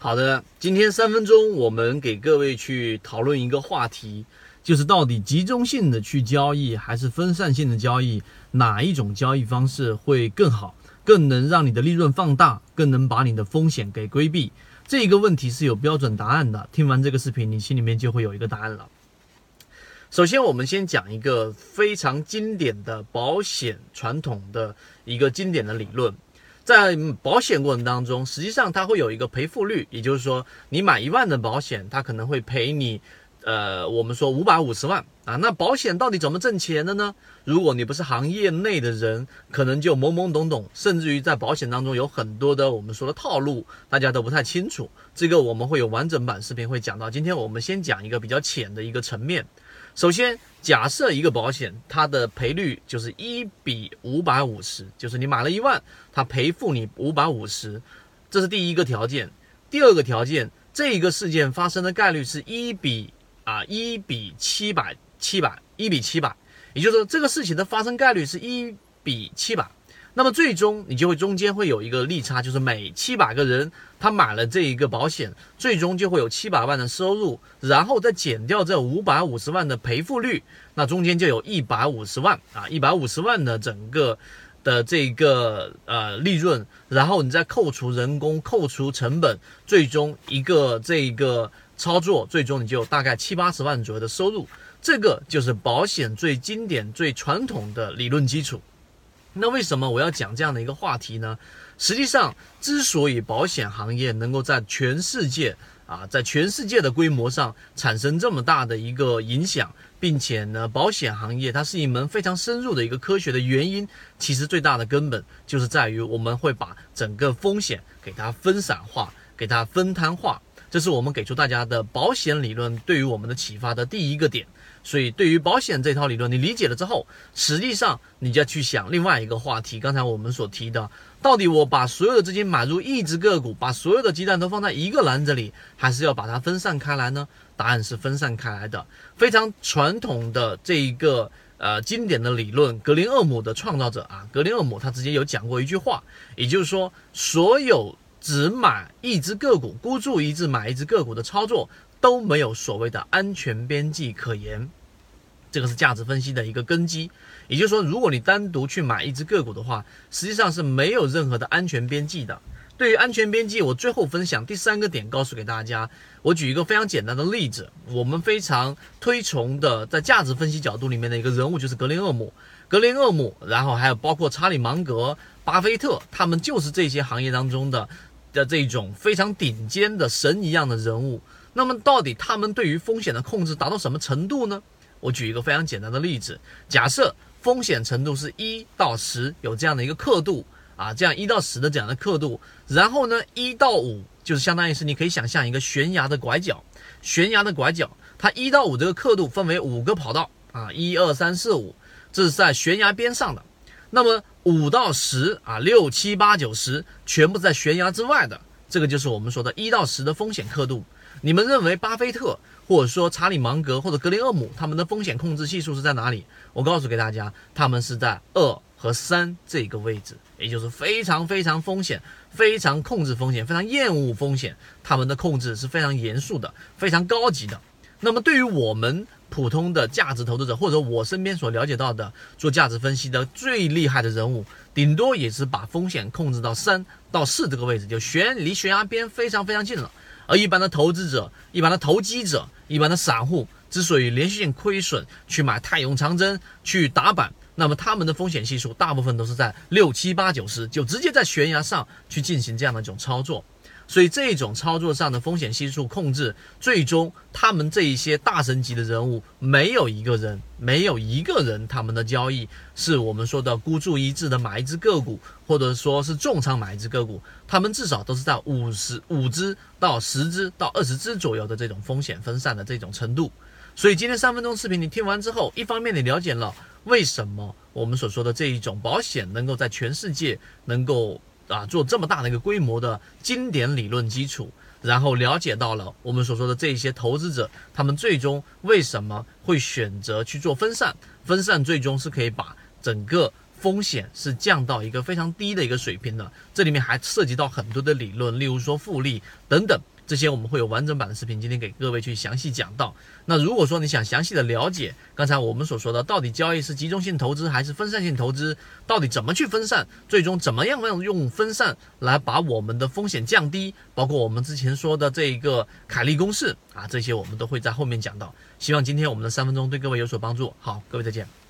好的，今天三分钟，我们给各位去讨论一个话题，就是到底集中性的去交易还是分散性的交易，哪一种交易方式会更好，更能让你的利润放大，更能把你的风险给规避？这一个问题是有标准答案的。听完这个视频，你心里面就会有一个答案了。首先，我们先讲一个非常经典的保险传统的一个经典的理论。在保险过程当中，实际上它会有一个赔付率，也就是说，你买一万的保险，它可能会赔你，呃，我们说五百五十万啊。那保险到底怎么挣钱的呢？如果你不是行业内的人，可能就懵懵懂懂，甚至于在保险当中有很多的我们说的套路，大家都不太清楚。这个我们会有完整版视频会讲到。今天我们先讲一个比较浅的一个层面。首先，假设一个保险它的赔率就是一比五百五十，就是你买了一万，它赔付你五百五十，这是第一个条件。第二个条件，这一个事件发生的概率是一比啊一比七百七百一比七百，也就是说这个事情的发生概率是一比七百。那么最终你就会中间会有一个利差，就是每七百个人他买了这一个保险，最终就会有七百万的收入，然后再减掉这五百五十万的赔付率，那中间就有一百五十万啊，一百五十万的整个的这个呃利润，然后你再扣除人工、扣除成本，最终一个这个操作，最终你就大概七八十万左右的收入，这个就是保险最经典、最传统的理论基础。那为什么我要讲这样的一个话题呢？实际上，之所以保险行业能够在全世界啊，在全世界的规模上产生这么大的一个影响，并且呢，保险行业它是一门非常深入的一个科学的原因，其实最大的根本就是在于我们会把整个风险给它分散化，给它分摊化。这是我们给出大家的保险理论对于我们的启发的第一个点。所以，对于保险这套理论，你理解了之后，实际上你就要去想另外一个话题。刚才我们所提的，到底我把所有的资金买入一只个股，把所有的鸡蛋都放在一个篮子里，还是要把它分散开来呢？答案是分散开来的。非常传统的这一个呃经典的理论，格林厄姆的创造者啊，格林厄姆他直接有讲过一句话，也就是说，所有只买一只个股，孤注一掷买一只个股的操作都没有所谓的安全边际可言。这个是价值分析的一个根基，也就是说，如果你单独去买一只个股的话，实际上是没有任何的安全边际的。对于安全边际，我最后分享第三个点，告诉给大家。我举一个非常简单的例子，我们非常推崇的，在价值分析角度里面的一个人物就是格林厄姆。格林厄姆，然后还有包括查理芒格、巴菲特，他们就是这些行业当中的的这种非常顶尖的神一样的人物。那么，到底他们对于风险的控制达到什么程度呢？我举一个非常简单的例子，假设风险程度是一到十，有这样的一个刻度啊，这样一到十的这样的刻度，然后呢，一到五就是相当于是你可以想象一个悬崖的拐角，悬崖的拐角，它一到五这个刻度分为五个跑道啊，一二三四五，这是在悬崖边上的，那么五到十啊，六七八九十全部在悬崖之外的，这个就是我们说的一到十的风险刻度。你们认为巴菲特？或者说查理芒格或者格林厄姆他们的风险控制系数是在哪里？我告诉给大家，他们是在二和三这个位置，也就是非常非常风险，非常控制风险，非常厌恶风险，他们的控制是非常严肃的，非常高级的。那么对于我们普通的价值投资者，或者我身边所了解到的做价值分析的最厉害的人物，顶多也是把风险控制到三到四这个位置，就悬离悬崖边非常非常近了。而一般的投资者、一般的投机者、一般的散户，之所以连续性亏损去买泰永长征去打板，那么他们的风险系数大部分都是在六七八九十，就直接在悬崖上去进行这样的一种操作。所以这种操作上的风险系数控制，最终他们这一些大神级的人物，没有一个人，没有一个人，他们的交易是我们说的孤注一掷的买一只个股，或者说是重仓买一只个股，他们至少都是在五十五只到十只到二十只左右的这种风险分散的这种程度。所以今天三分钟视频你听完之后，一方面你了解了为什么我们所说的这一种保险能够在全世界能够。啊，做这么大的一个规模的经典理论基础，然后了解到了我们所说的这些投资者，他们最终为什么会选择去做分散？分散最终是可以把整个风险是降到一个非常低的一个水平的。这里面还涉及到很多的理论，例如说复利等等。这些我们会有完整版的视频，今天给各位去详细讲到。那如果说你想详细的了解刚才我们所说的，到底交易是集中性投资还是分散性投资，到底怎么去分散，最终怎么样用分散来把我们的风险降低，包括我们之前说的这一个凯利公式啊，这些我们都会在后面讲到。希望今天我们的三分钟对各位有所帮助。好，各位再见。